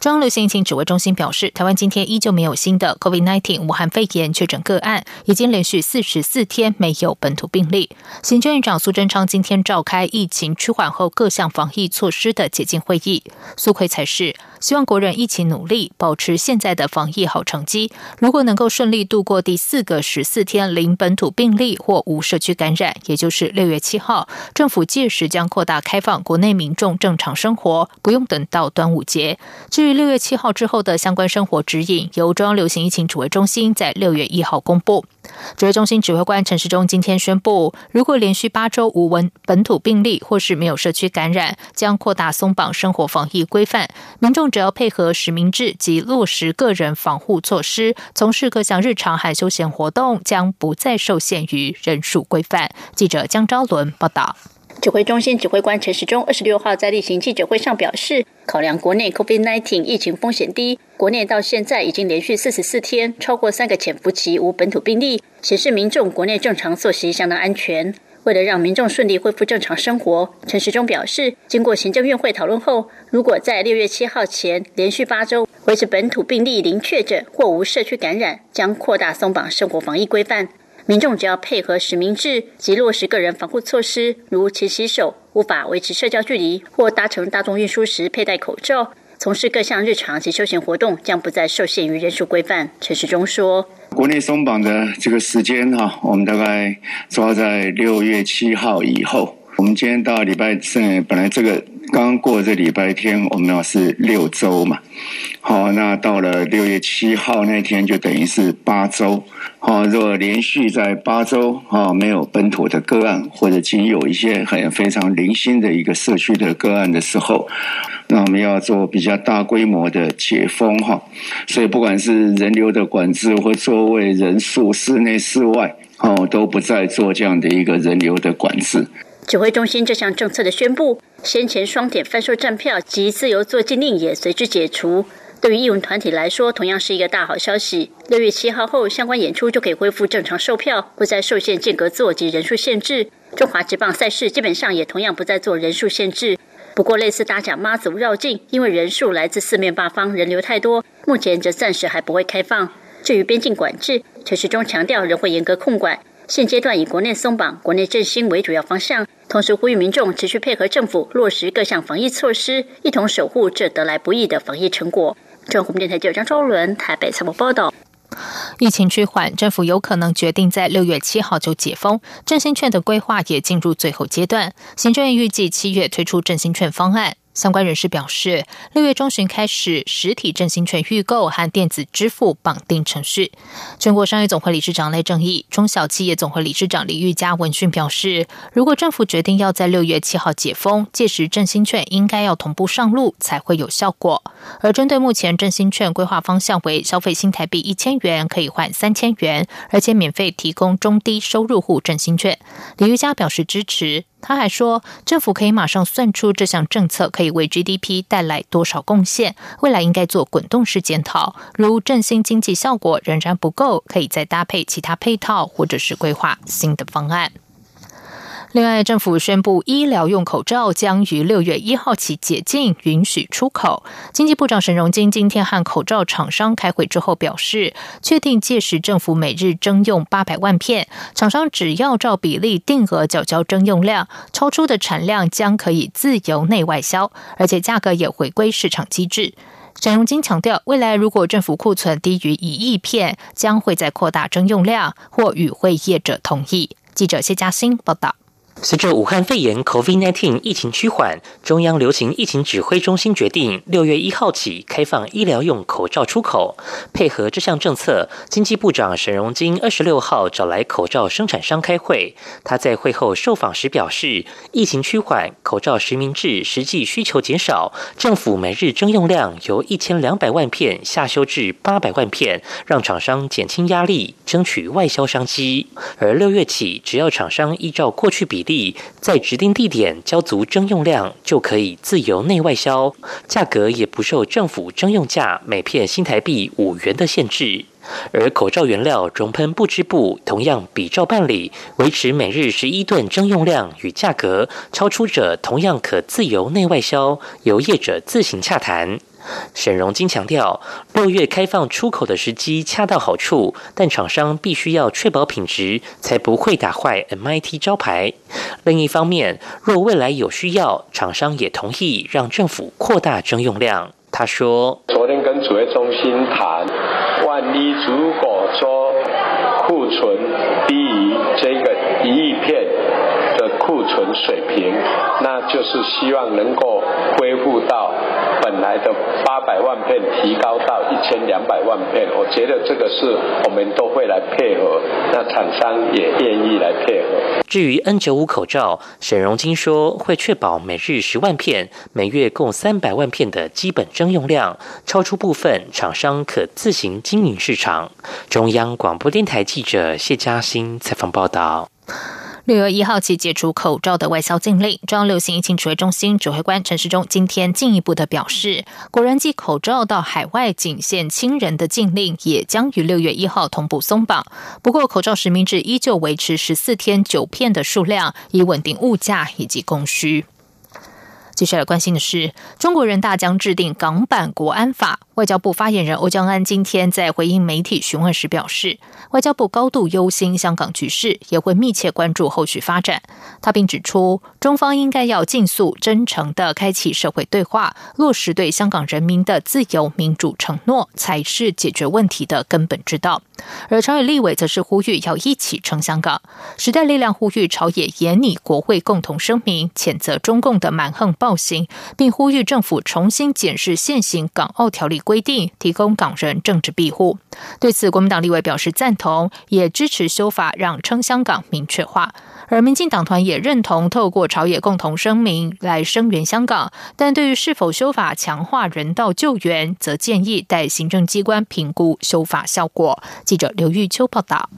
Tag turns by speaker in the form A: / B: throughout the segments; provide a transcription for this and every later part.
A: 中央流行疫情指挥中心表示，台湾今天依旧没有新的 COVID-19 武汉肺炎确诊个案，已经连续四十四天没有本土病例。行政院长苏贞昌今天召开疫情趋缓后各项防疫措施的解禁会议，苏奎才是。希望国人一起努力，保持现在的防疫好成绩。如果能够顺利度过第四个十四天零本土病例或无社区感染，也就是六月七号，政府届时将扩大开放国内民众正常生活，不用等到端午节。至于六月七号之后的相关生活指引，由中央流行疫情指挥中心在六月一号公布。指挥中心指挥官陈时中今天宣布，如果连续八周无文本土病例或是没有社区感染，将扩大松绑生活防疫规范，民众只要配合实名制及落实个人防护措施，从事各项日常和休闲活动，将不再受限于人数规范。记者江昭伦报道。
B: 指挥中心指挥官陈时中二十六号在例行记者会上表示，考量国内 COVID-19 疫情风险低，国内到现在已经连续四十四天超过三个潜伏期无本土病例，显示民众国内正常作息相当安全。为了让民众顺利恢复正常生活，陈时中表示，经过行政院会讨论后，如果在六月七号前连续八周维持本土病例零确诊或无社区感染，将扩大松绑生活防疫规范。民众只要配合实名制及落实个人防护措施，如勤洗手、无法维持社交距离或搭乘大众运输时佩戴口罩，从事各项日常及休闲活动，将不再受限于人数规范。陈时中说：“
C: 国内松绑的这个时间哈，我们大概抓在六月七号以后。我们今天到礼拜四，本来这个。”刚过这礼拜天，我们要是六周嘛，好，那到了六月七号那天就等于是八周，好，如果连续在八周啊没有本土的个案，或者仅有一些很非常零星的一个社区的个案的时候，那我们要做比较大规模的解封哈，所以不管是人流的管制或座位人数、室内室外，哦，都不再做这样的一个人流的管制。
B: 指挥中心这项政策的宣布，先前双点贩售站票及自由做禁令也随之解除。对于艺文团体来说，同样是一个大好消息。六月七号后，相关演出就可以恢复正常售票，不再受限间隔座及人数限制。中华职棒赛事基本上也同样不再做人数限制。不过，类似大甲妈祖绕境，因为人数来自四面八方，人流太多，目前则暂时还不会开放。至于边境管制，陈时中强调仍会严格控管。现阶段以国内松绑、国内振兴为主要方向，同时呼吁民众持续配合政府落实各项防疫措施，一同守护这得来不易的防疫成果。中央电台记者张昭伦台北采访报道。
A: 疫情趋缓，政府有可能决定在六月七号就解封，振兴券的规划也进入最后阶段。行政院预计七月推出振兴券方案。相关人士表示，六月中旬开始实体振兴券预购和电子支付绑定程序。全国商业总会理事长赖正义、中小企业总会理事长李玉佳闻讯表示，如果政府决定要在六月七号解封，届时振兴券应该要同步上路才会有效果。而针对目前振兴券规划方向为消费新台币一千元可以换三千元，而且免费提供中低收入户振兴券，李玉佳表示支持。他还说，政府可以马上算出这项政策可以为 GDP 带来多少贡献，未来应该做滚动式检讨。如振兴经济效果仍然不够，可以再搭配其他配套，或者是规划新的方案。另外，政府宣布医疗用口罩将于六月一号起解禁，允许出口。经济部长沈荣金今天和口罩厂商开会之后表示，确定届时政府每日征用八百万片，厂商只要照比例定额缴交征用量，超出的产量将可以自由内外销，而且价格也回归市场机制。沈荣金强调，未来如果政府库存低于一亿片，将会再扩大征用量或与会业者同意。记者谢嘉欣报道。
D: 随着武汉肺炎 （COVID-19） 疫情趋缓，中央流行疫情指挥中心决定，六月一号起开放医疗用口罩出口。配合这项政策，经济部长沈荣金二十六号找来口罩生产商开会。他在会后受访时表示，疫情趋缓，口罩实名制实际需求减少，政府每日征用量由一千两百万片下修至八百万片，让厂商减轻压力，争取外销商机。而六月起，只要厂商依照过去比例。在指定地点交足征用量，就可以自由内外销，价格也不受政府征用价每片新台币五元的限制。而口罩原料熔喷不织布同样比照办理，维持每日十一吨征用量与价格，超出者同样可自由内外销，由业者自行洽谈。沈荣金强调，六月开放出口的时机恰到好处，但厂商必须要确保品质，才不会打坏 MIT 招牌。另一方面，若未来有需要，厂商也同意让政府扩大征用量。他说：“昨天跟指挥中心谈，万一如果说库存低于这个一亿片的库存水平，那就是希望能够恢复到。”来的八百万片提高到一千两百万片，我觉得这个是我们都会来配合，那厂商也愿意来配合。至于 N 九五口罩，沈荣金说会确保每日十万片，每月共三百万片的基本征用量，超出部分厂商可自行经营市场。中央广播电台记者谢嘉欣采访报道。
A: 六月一号起解除口罩的外销禁令，中央流行疫情指挥中心指挥官陈时中今天进一步的表示，国人寄口罩到海外仅限亲人的禁令，也将于六月一号同步松绑。不过，口罩实名制依旧维持十四天九片的数量，以稳定物价以及供需。接下来关心的是，中国人大将制定港版国安法。外交部发言人欧江安今天在回应媒体询问时表示，外交部高度忧心香港局势，也会密切关注后续发展。他并指出，中方应该要尽速、真诚的开启社会对话，落实对香港人民的自由民主承诺，才是解决问题的根本之道。而朝野立委则是呼吁要一起撑香港。时代力量呼吁朝野严拟国会共同声明，谴责中共的蛮横暴行，并呼吁政府重新检视现行港澳条例规定，提供港人政治庇护。对此，国民党立委表示赞同，也支持修法，让称香港明确化。而民进党团也认同透过朝野共同声明来声援香港，但对于是否修法强化人道救援，则建议待行政机关评估修法效果。记者刘玉秋报道。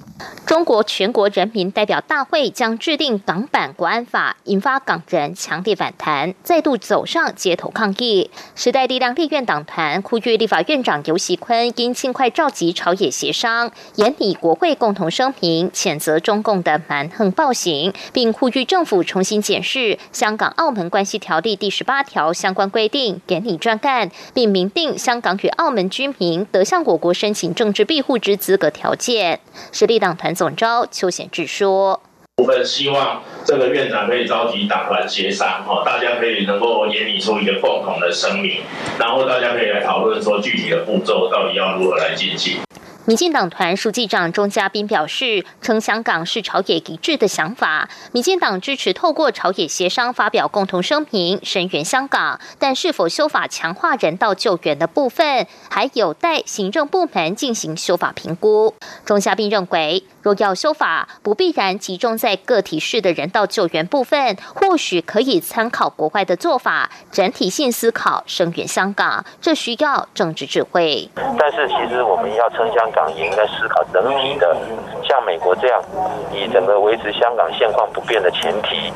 E: 中国全国人民代表大会将制定港版国安法，引发港人强烈反弹，再度走上街头抗议。时代力量立院党团呼吁立法院长游锡坤应尽快召集朝野协商，严拟国会共同声明，谴责中共的蛮横暴行。并呼吁政府重新检视《香港澳门关系条例》第十八条相关规定，典礼专干，并明定香港与澳门居民得向我国申请政治庇护之资格条件。实力党团总召邱显志说：“
F: 我们希望这个院长可以召集党团协商，哈，大家可以能够研拟出一个共同的声明，然后大家可以来讨论说具体的步骤到底要如何来进行。”
E: 民进党团书记长钟嘉宾表示，称香港是朝野一致的想法。民进党支持透过朝野协商发表共同声明，声援香港。但是否修法强化人道救援的部分，还有待行政部门进行修法评估。钟嘉宾认为。若要修法，不必然集中在个体式的人道救援部分，或许可以参考国外的做法，整体性思考声援香港，这需要政治智慧。
G: 但是，其实我们要称香港，也应该思考整体的，像美国这样，以整个维持香港现况不变的前提，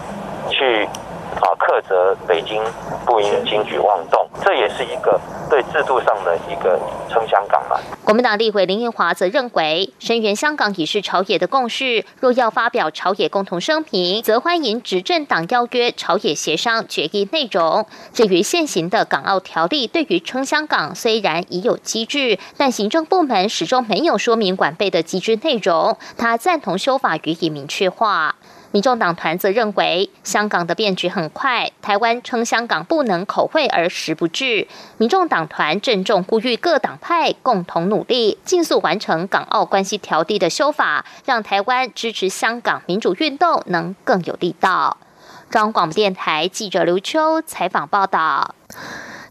G: 去。啊，克责北京不应轻举妄动，这也是一个对制度上的一个撑香港嘛。
E: 国民党立委林彦华则认为，声援香港已是朝野的共识，若要发表朝野共同声明，则欢迎执政党邀约朝野协商决议内容。至于现行的港澳条例，对于撑香港虽然已有机制，但行政部门始终没有说明管备的机制内容。他赞同修法予以明确化。民众党团则认为，香港的变局很快，台湾称香港不能口惠而实不至。民众党团郑重呼吁各党派共同努力，尽速完成港澳关系条例的修法，让台湾支持香港民主运动能更有力道。中央广播电台记者刘秋采访报道。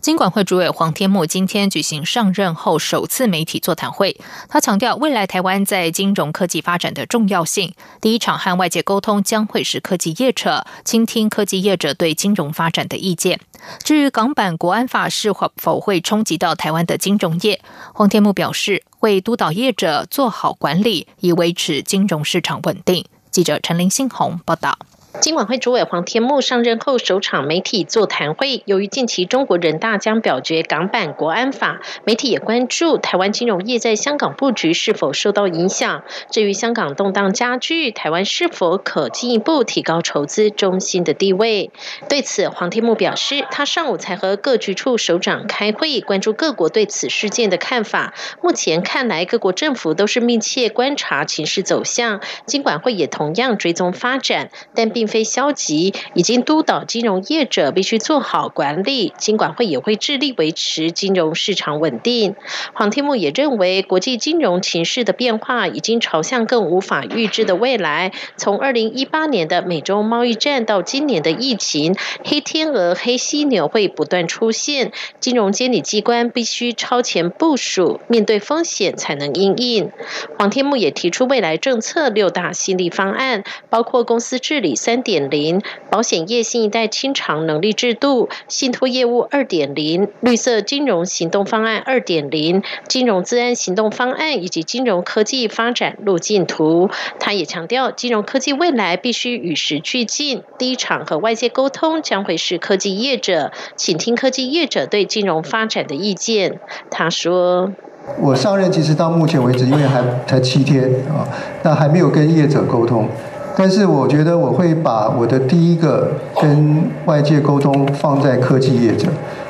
A: 金管会主委黄天木今天举行上任后首次媒体座谈会，他强调未来台湾在金融科技发展的重要性。第一场和外界沟通将会是科技业者，倾听科技业者对金融发展的意见。至于港版国安法是否会冲击到台湾的金融业，黄天木表示会督导业者做好管理，以维持金融市场稳定。记者陈林信宏报道。
H: 金管会主委黄天木上任后首场媒体座谈会，由于近期中国人大将表决港版国安法，媒体也关注台湾金融业在香港布局是否受到影响。至于香港动荡加剧，台湾是否可进一步提高筹资中心的地位？对此，黄天木表示，他上午才和各局处首长开会，关注各国对此事件的看法。目前看来，各国政府都是密切观察情势走向，金管会也同样追踪发展，但并。非消极，已经督导金融业者必须做好管理。金管会也会致力维持金融市场稳定。黄天木也认为，国际金融情势的变化已经朝向更无法预知的未来。从二零一八年的美洲贸易战到今年的疫情，黑天鹅、黑犀牛会不断出现。金融监理机关必须超前部署，面对风险才能应应。黄天木也提出未来政策六大新力方案，包括公司治理三。三点零保险业新一代清偿能力制度，信托业务二点零绿色金融行动方案二点零金融资安行动方案以及金融科技发展路径图。他也强调，金融科技未来必须与时俱进。第一场和外界沟通将会是科技业者，请听科技业者对金融发展的意见。他说：“
I: 我上任其实到目前为止，因为还才七天啊，那还没有跟业者沟通。”但是我觉得我会把我的第一个跟外界沟通放在科技业者，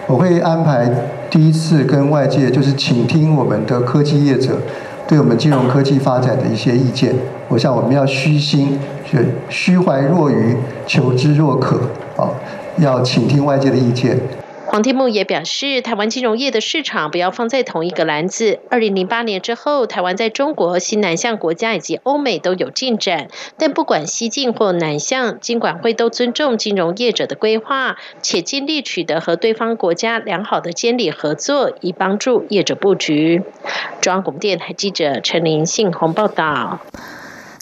I: 我会安排第一次跟外界就是倾听我们的科技业者对我们金融科技发展的一些意见。我想我们要虚心，虚怀若愚，求知若渴，啊，要倾听外界的意见。
H: 黄天木也表示，台湾金融业的市场不要放在同一个篮子。二零零八年之后，台湾在中国、新南向国家以及欧美都有进展，但不管西进或南向，金管会都尊重金融业者的规划，且尽力取得和对方国家良好的监理合作，以帮助业者布局。中央广播电台记者陈林信宏报道。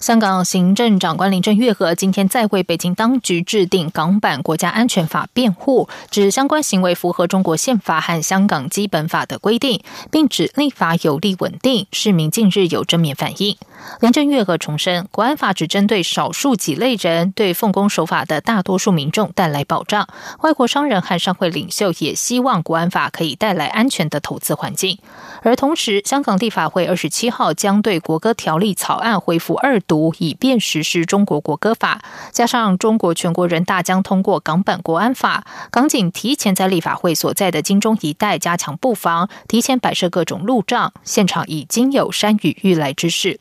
A: 香港行政长官林郑月娥今天再为北京当局制定港版国家安全法辩护，指相关行为符合中国宪法和香港基本法的规定，并指立法有利稳定。市民近日有正面反应。林郑月娥重申，国安法只针对少数几类人，对奉公守法的大多数民众带来保障。外国商人和商会领袖也希望国安法可以带来安全的投资环境。而同时，香港立法会二十七号将对国歌条例草案恢复二读。以便实施中国国歌法，加上中国全国人大将通过港版国安法，港警提前在立法会所在的金钟一带加强布防，提前摆设各种路障，现场已经有山雨欲来之势。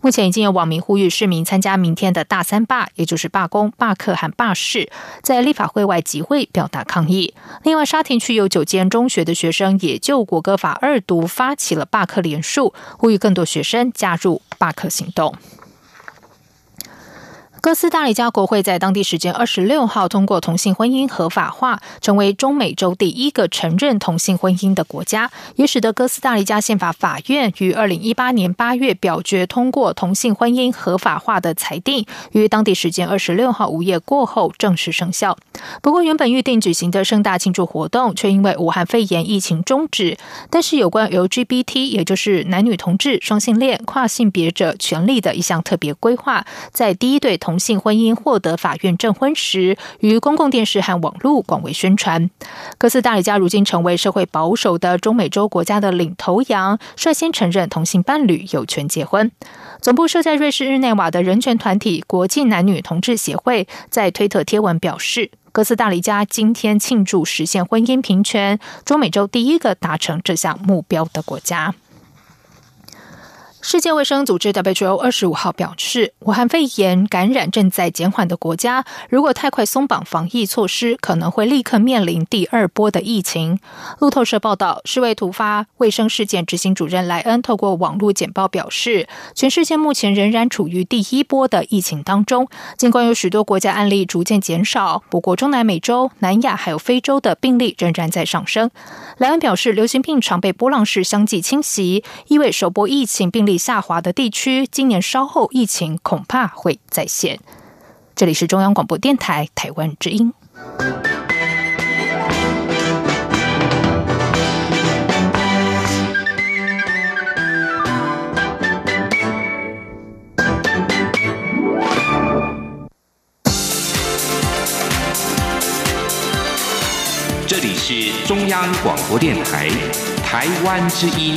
A: 目前已经有网民呼吁市民参加明天的大三罢，也就是罢工、罢课和罢市，在立法会外集会表达抗议。另外，沙田区有九间中学的学生也就国歌法二读发起了罢课联署，呼吁更多学生加入罢课行动。哥斯达黎加国会在当地时间二十六号通过同性婚姻合法化，成为中美洲第一个承认同性婚姻的国家，也使得哥斯达黎加宪法法院于二零一八年八月表决通过同性婚姻合法化的裁定，于当地时间二十六号午夜过后正式生效。不过，原本预定举行的盛大庆祝活动却因为武汉肺炎疫情终止。但是，有关 LGBT，也就是男女同志、双性恋、跨性别者权利的一项特别规划，在第一对同同性婚姻获得法院证婚时，于公共电视和网络广为宣传。哥斯达黎加如今成为社会保守的中美洲国家的领头羊，率先承认同性伴侣有权结婚。总部设在瑞士日内瓦的人权团体国际男女同志协会在推特贴文表示，哥斯达黎加今天庆祝实现婚姻平权，中美洲第一个达成这项目标的国家。世界卫生组织 WHO 二十五号表示，武汉肺炎感染正在减缓的国家，如果太快松绑防疫措施，可能会立刻面临第二波的疫情。路透社报道，世卫突发卫生事件执行主任莱恩透过网络简报表示，全世界目前仍然处于第一波的疫情当中，尽管有许多国家案例逐渐减少，不过中南美洲、南亚还有非洲的病例仍然在上升。莱恩表示，流行病常被波浪式相继侵袭，意味首波疫情病例。下滑的地区，今年稍后疫情恐怕会再现。这里是中央广播电台台湾之音。
J: 这里是中央广播电台台湾之音。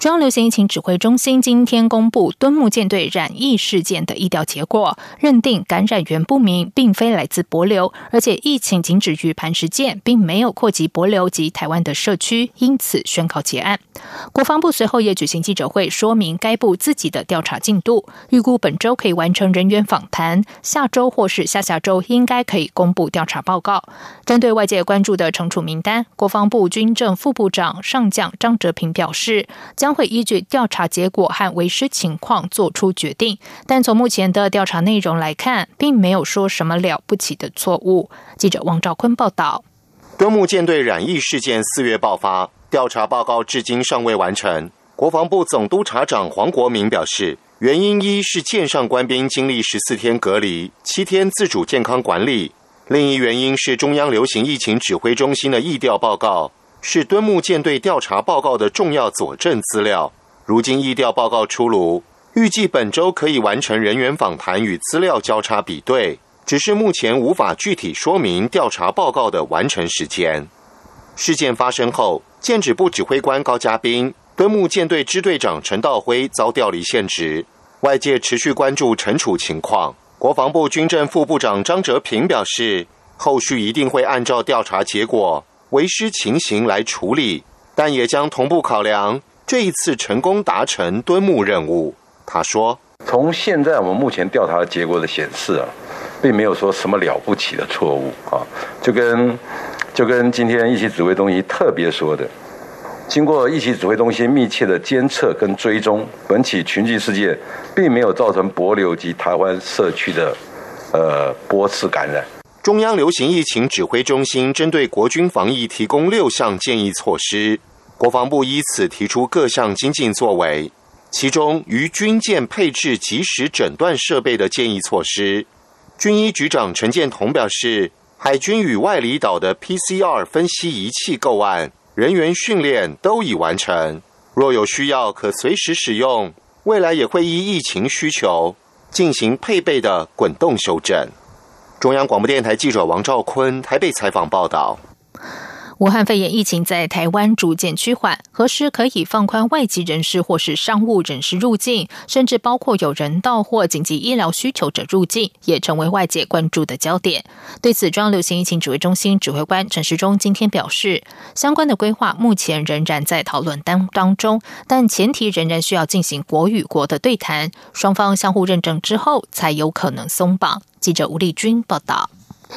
A: 中央流行疫情指挥中心今天公布敦睦舰队染疫事件的疫调结果，认定感染源不明，并非来自博流，而且疫情仅止于磐石舰，并没有扩及博流及台湾的社区，因此宣告结案。国防部随后也举行记者会，说明该部自己的调查进度，预估本周可以完成人员访谈，下周或是下下周应该可以公布调查报告。针对外界关注的惩处名单，国防部军政副部长上将张哲平表示，将。将会依据调查结果和为师情况做出决定，但从目前的调查内容来看，并没有说什么了不起的错误。记者王兆坤报道：
K: 敦睦舰队染疫事件四月爆发，调查报告至今尚未完成。国防部总督察长黄国明表示，原因一是舰上官兵经历十四天隔离、七天自主健康管理；另一原因是中央流行疫情指挥中心的疫调报告。是敦睦舰队调查报告的重要佐证资料。如今议调报告出炉，预计本周可以完成人员访谈与资料交叉比对，只是目前无法具体说明调查报告的完成时间。事件发生后，舰指部指挥官高嘉斌、敦睦舰队支队长陈道辉遭调离现职，外界持续关注惩处情况。国防部军政副部长张哲平表示，后续一定会按照调查结果。为师情形来处理，但也将同步考量这一次成功达成敦睦任务。他说：“
L: 从现在我们目前调查的结果的显示啊，并没有说什么了不起的错误啊，就跟就跟今天一起指挥中心特别说的，经过一起指挥中心密切的监测跟追踪，本起群聚事件并没有造成博流及台湾社区的呃波次感染。”
K: 中央流行疫情指挥中心针对国军防疫提供六项建议措施，国防部依此提出各项精进作为。其中，于军舰配置即时诊断设备的建议措施，军医局长陈建同表示，海军与外离岛的 PCR 分析仪器购案、人员训练都已完成，若有需要可随时使用，未来也会依疫情需求进行配备的滚动修正。中央广播电台记者王兆坤台北采访报道。
A: 武汉肺炎疫情在台湾逐渐趋缓，何时可以放宽外籍人士或是商务人士入境，甚至包括有人道或紧急医疗需求者入境，也成为外界关注的焦点。对此，中央流行疫情指挥中心指挥官陈时中今天表示，相关的规划目前仍然在讨论当当中，但前提仍然需要进行国与国的对谈，双方相互认证之后，才有可能松绑。记者吴丽君报道。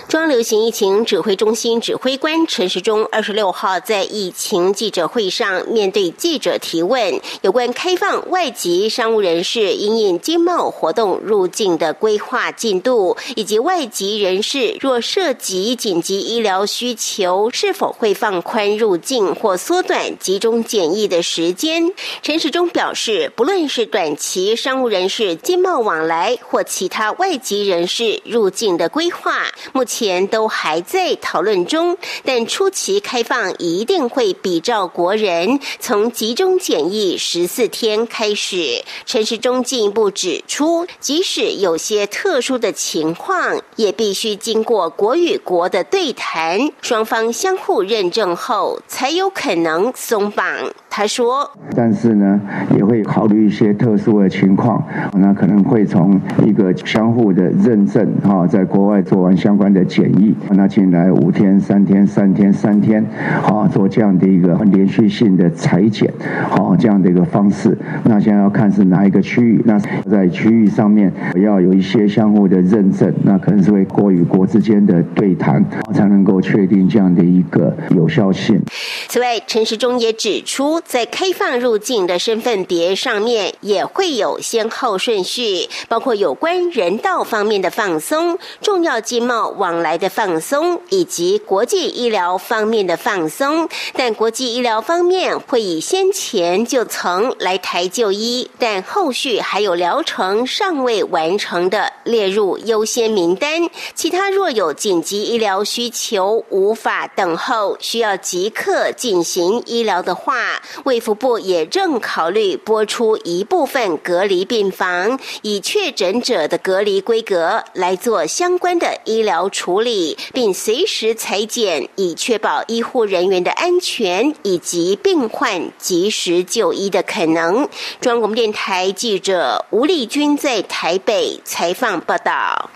M: 中央流行疫情指挥中心指挥官陈时中二十六号在疫情记者会上面对记者提问，有关开放外籍商务人士因应经贸活动入境的规划进度，以及外籍人士若涉及紧急医疗需求，是否会放宽入境或缩短集中检疫的时间。陈时中表示，不论是短期商务人士经贸往来或其他外籍人士入境的规划，目目前都还在讨论中，但初期开放一定会比照国人从集中检疫十四天开始。陈时中进一步指出，即使有些特殊的情况，也必须经过国与国的对谈，双方相互认证后，才有可能松绑。他说：“
C: 但是呢，也会考虑一些特殊的情况，那可能会从一个相互的认证哈，在国外做完相关的检疫，那进来五天、三天、三天、三天，好做这样的一个连续性的裁剪，好这样的一个方式。那现在要看是哪一个区域，那在区域上面要有一些相互的认证，那可能是会国与国之间的对谈，才能够确定这样的一个有效性。
M: 此外，陈时中也指出。在开放入境的身份别上面也会有先后顺序，包括有关人道方面的放松、重要经贸往来的放松，以及国际医疗方面的放松。但国际医疗方面会以先前就曾来台就医，但后续还有疗程尚未完成的列入优先名单。其他若有紧急医疗需求无法等候，需要即刻进行医疗的话。卫福部也正考虑拨出一部分隔离病房，以确诊者的隔离规格来做相关的医疗处理，并随时裁剪，以确保医护人员的安全以及病患及时就医的可能。中央广播电台记者吴丽君在台北采访报道。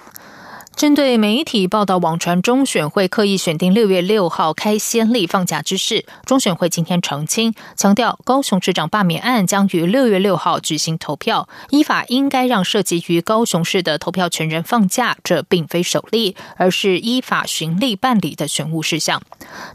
A: 针对媒体报道网传中选会刻意选定六月六号开先例放假之事，中选会今天澄清，强调高雄市长罢免案将于六月六号举行投票，依法应该让涉及于高雄市的投票权人放假，这并非首例，而是依法循例办理的选务事项。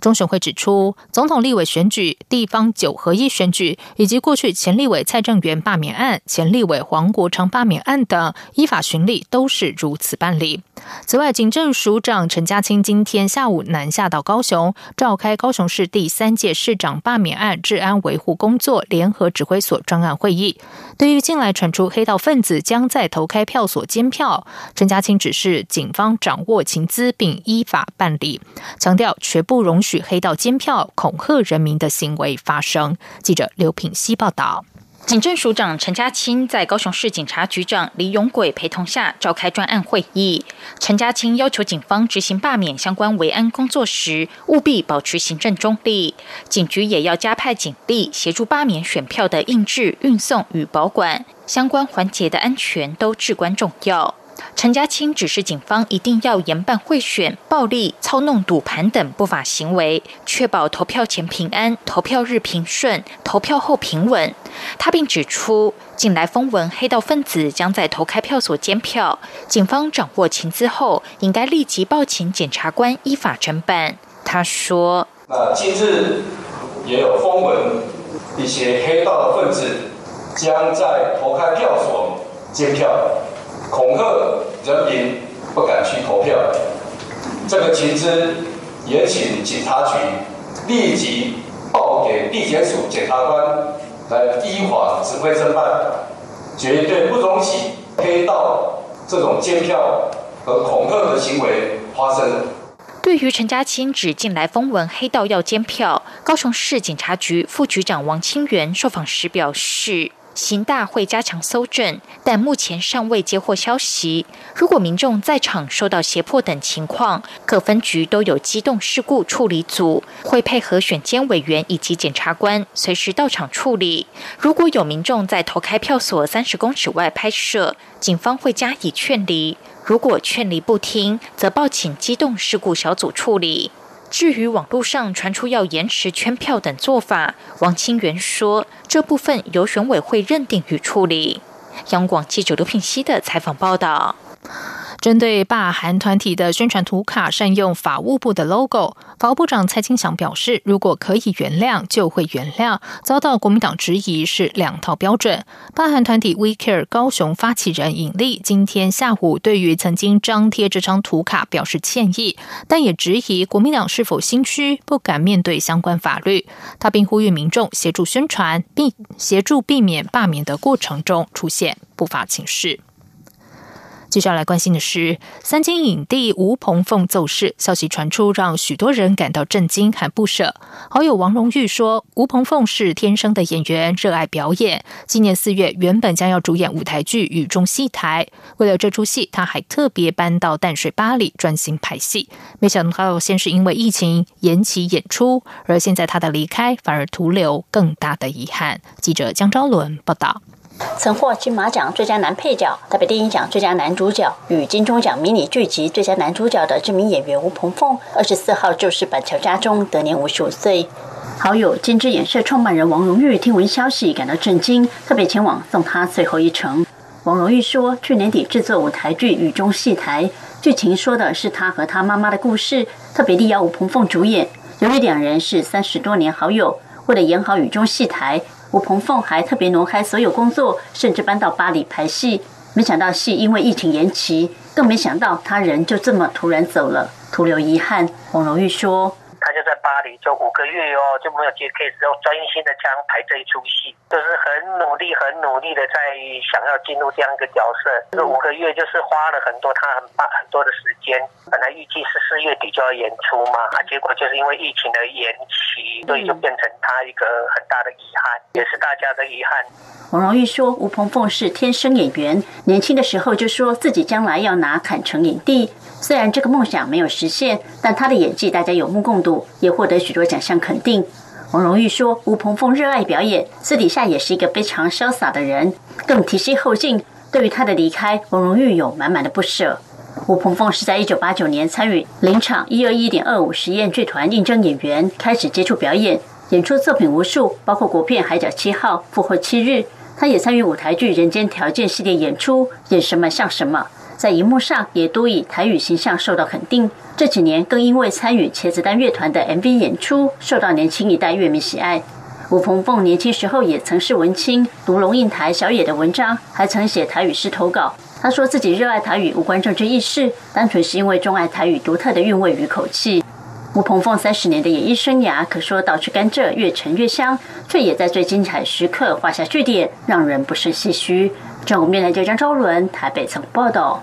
A: 中选会指出，总统立委选举、地方九合一选举以及过去前立委蔡正元罢免案、前立委黄国昌罢免案等，依法循例都是如此办理。此外，警政署长陈家清今天下午南下到高雄，召开高雄市第三届市长罢免案治安维护工作联合指挥所专案会议。对于近来传出黑道分子将在投开票所监票，陈家清指示警方掌握情资并依法办理，强调绝不容许黑道监票、恐吓人民的行为发生。记者刘品希报道。警政署长陈家清在高雄市警察局长李永贵陪同下召开专案会议。陈家清要求警方执行罢免相关维安工作时，务必保持行政中立。警局也要加派警力协助罢免选票的印制、运送与保管，相关环节的安全都至关重要。陈家清指示警方一定要严办贿选、暴力、操弄赌盘等不法行为，确保投票前平安、投票日平顺、投票后平稳。他并指出，近来风闻黑道分子将在投开票所监票，警方掌握情资后，应该立即报请检察官依法侦办。他说：“
N: 那近日也有风闻，一些黑道的分子将在投开票所监票。”恐吓人民不敢去投票，这个情资也请警察局立即报给地检署检察官来依法指挥侦办，绝对不容许黑道这种监票和恐吓的行为发生。
A: 对于陈家清指近来风闻黑道要监票，高雄市警察局副局长王清源受访时表示。刑大会加强搜证，但目前尚未接获消息。如果民众在场受到胁迫等情况，各分局都有机动事故处理组，会配合选监委员以及检察官，随时到场处理。如果有民众在投开票所三十公尺外拍摄，警方会加以劝离。如果劝离不听，则报请机动事故小组处理。至于网络上传出要延迟圈票等做法，王清源说，这部分由选委会认定与处理。央广记者刘品熙的采访报道。针对罢韩团体的宣传图卡善用法务部的 logo，法务部长蔡清祥表示，如果可以原谅，就会原谅。遭到国民党质疑是两套标准。罢韩团体 We Care 高雄发起人尹力今天下午对于曾经张贴这张图卡表示歉意，但也质疑国民党是否心虚，不敢面对相关法律。他并呼吁民众协助宣传，并协助避免罢免的过程中出现不法情事。接下来关心的是，三金影帝吴鹏凤奏事消息传出，让许多人感到震惊和不舍。好友王荣玉说，吴鹏凤是天生的演员，热爱表演。今年四月，原本将要主演舞台剧《雨中戏台》，为了这出戏，他还特别搬到淡水巴黎专心拍戏。没想到，先是因为疫情延期演出，而现在他的离开反而徒留更大的遗憾。记者江昭伦报道。
B: 曾获金马奖最佳男配角、台北电影奖最佳男主角与金钟奖迷你剧集最佳男主角的知名演员吴鹏凤，二十四号就是板桥家中，得年五十五岁。好友金枝演社创办人王荣玉听闻消息感到震惊，特别前往送他最后一程。王荣玉说，去年底制作舞台剧《雨中戏台》，剧情说的是他和他妈妈的故事，特别力邀吴鹏凤主演。由于两人是三十多年好友，为了演好《雨中戏台》。吴鹏凤还特别挪开所有工作，甚至搬到巴黎拍戏。没想到戏因为疫情延期，更没想到他人就这么突然走了，徒留遗憾。黄荣玉说。
O: 巴黎，就五个月哦，就没有接 case，要专心的这样排这一出戏，就是很努力、很努力的在想要进入这样一个角色。这五个月就是花了很多他很大很多的时间，本来预计是四月底就要演出嘛，啊，结果就是因为疫情的延期，所以就变成他一个很大的遗憾，也是大家的遗憾。
B: 王荣玉说：“吴鹏凤是天生演员，年轻的时候就说自己将来要拿坎城影帝。”虽然这个梦想没有实现，但他的演技大家有目共睹，也获得许多奖项肯定。王荣玉说：“吴鹏凤热爱表演，私底下也是一个非常潇洒的人，更提携后进。对于他的离开，王荣玉有满满的不舍。”吴鹏凤是在一九八九年参与林场一二一点二五实验剧团应征演员，开始接触表演，演出作品无数，包括国片《海角七号》《复活七日》。他也参与舞台剧《人间条件》系列演出，演什么像什么。在荧幕上也多以台语形象受到肯定，这几年更因为参与茄子蛋乐团的 MV 演出，受到年轻一代乐迷喜爱。吴鹏凤年轻时候也曾是文青，读龙应台、小野的文章，还曾写台语诗投稿。他说自己热爱台语无关政治意识，单纯是因为钟爱台语独特的韵味与口气。吴鹏凤三十年的演艺生涯，可说倒吃甘蔗越陈越香，却也在最精彩时刻画下句点，让人不胜唏嘘。中国面台记张昭伦台北曾报道。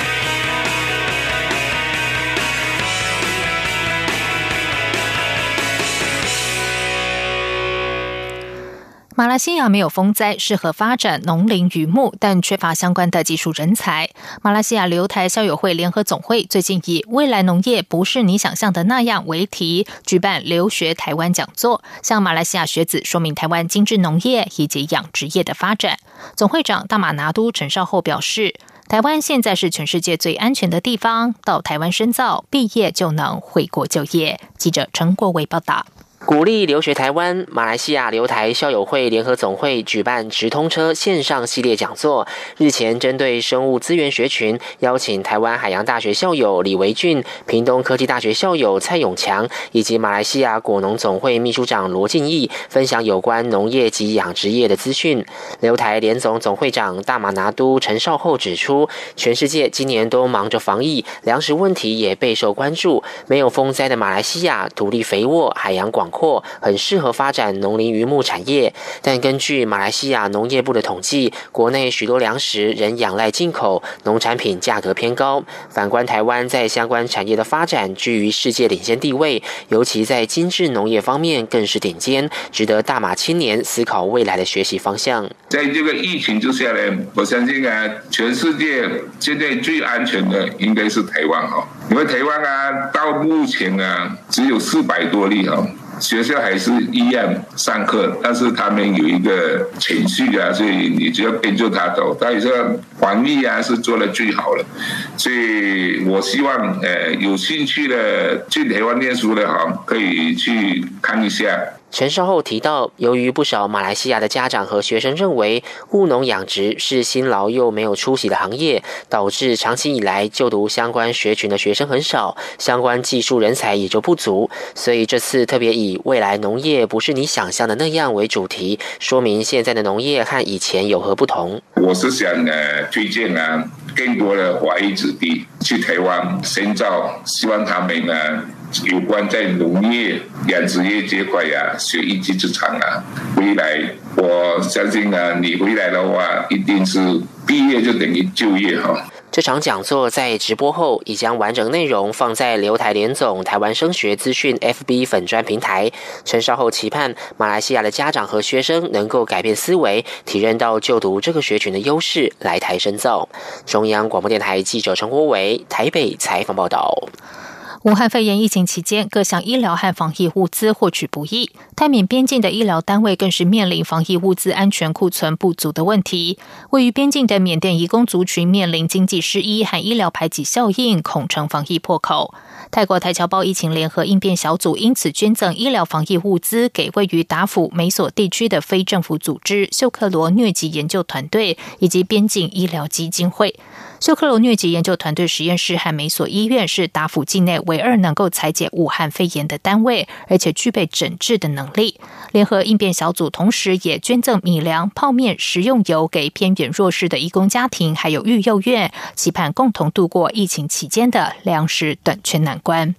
A: 马来西亚没有风灾，适合发展农林渔牧，但缺乏相关的技术人才。马来西亚留台校友会联合总会最近以“未来农业不是你想象的那样”为题，举办留学台湾讲座，向马来西亚学子说明台湾精致农业以及养殖业的发展。总会长大马拿都陈少厚表示，台湾现在是全世界最安全的地方，到台湾深造，毕业就能回国就业。记者陈国伟报道。
P: 鼓励留学台湾，马来西亚留台校友会联合总会举办直通车线上系列讲座。日前，针对生物资源学群，邀请台湾海洋大学校友李维俊、屏东科技大学校友蔡永强以及马来西亚果农总会秘书长罗敬义，分享有关农业及养殖业的资讯。留台联总总会长大马拿都陈少厚指出，全世界今年都忙着防疫，粮食问题也备受关注。没有风灾的马来西亚，土地肥沃，海洋广。阔很适合发展农林渔牧产业，但根据马来西亚农业部的统计，国内许多粮食仍仰赖进口，农产品价格偏高。反观台湾在相关产业的发展居于世界领先地位，尤其在精致农业方面更是顶尖，值得大马青年思考未来的学习方向。
Q: 在这个疫情之下呢，我相信啊，全世界现在最安全的应该是台湾哈，因为台湾啊，到目前啊，只有四百多例哈。学校还是一样上课，但是他们有一个情绪啊，所以你只要跟着他走。他有时候防疫啊是做的最好的，所以我希望呃有兴趣的去台湾念书的哈，可以去看一下。
P: 陈少后提到，由于不少马来西亚的家长和学生认为务农养殖是辛劳又没有出息的行业，导致长期以来就读相关学群的学生很少，相关技术人才也就不足。所以这次特别以“未来农业不是你想象的那样”为主题，说明现在的农业和以前有何不同。
Q: 我是想呃推荐啊更多的华裔子弟去台湾深造，希望他们呢。有关在农业、养殖业这块呀，学一技之长啊。回来，我相信啊，你回来的话，一定是毕业就等于就业哈。
P: 这场讲座在直播后已将完整内容放在留台联总台湾升学资讯 FB 粉专平台。陈少后期盼马来西亚的家长和学生能够改变思维，体认到就读这个学群的优势，来台深造。中央广播电台记者陈国伟台北采访报道。
A: 武汉肺炎疫情期间，各项医疗和防疫物资获取不易，泰缅边境的医疗单位更是面临防疫物资安全库存不足的问题。位于边境的缅甸移工族群面临经济失依和医疗排挤效应，恐成防疫破口。泰国台侨胞疫情联合应变小组因此捐赠医疗防疫物资给位于达府美索地区的非政府组织秀克罗疟疾研究团队以及边境医疗基金会。秀克罗疟疾研究团队实验室和美索医院是达府境内唯二能够裁解武汉肺炎的单位，而且具备诊治的能力。联合应变小组同时也捐赠米粮、泡面、食用油给偏远弱势的义工家庭，还有育幼院，期盼共同度过疫情期间的粮食短缺难关。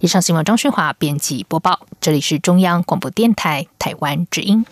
A: 以上新闻，张勋华编辑播报，这里是中央广播电台台湾之音。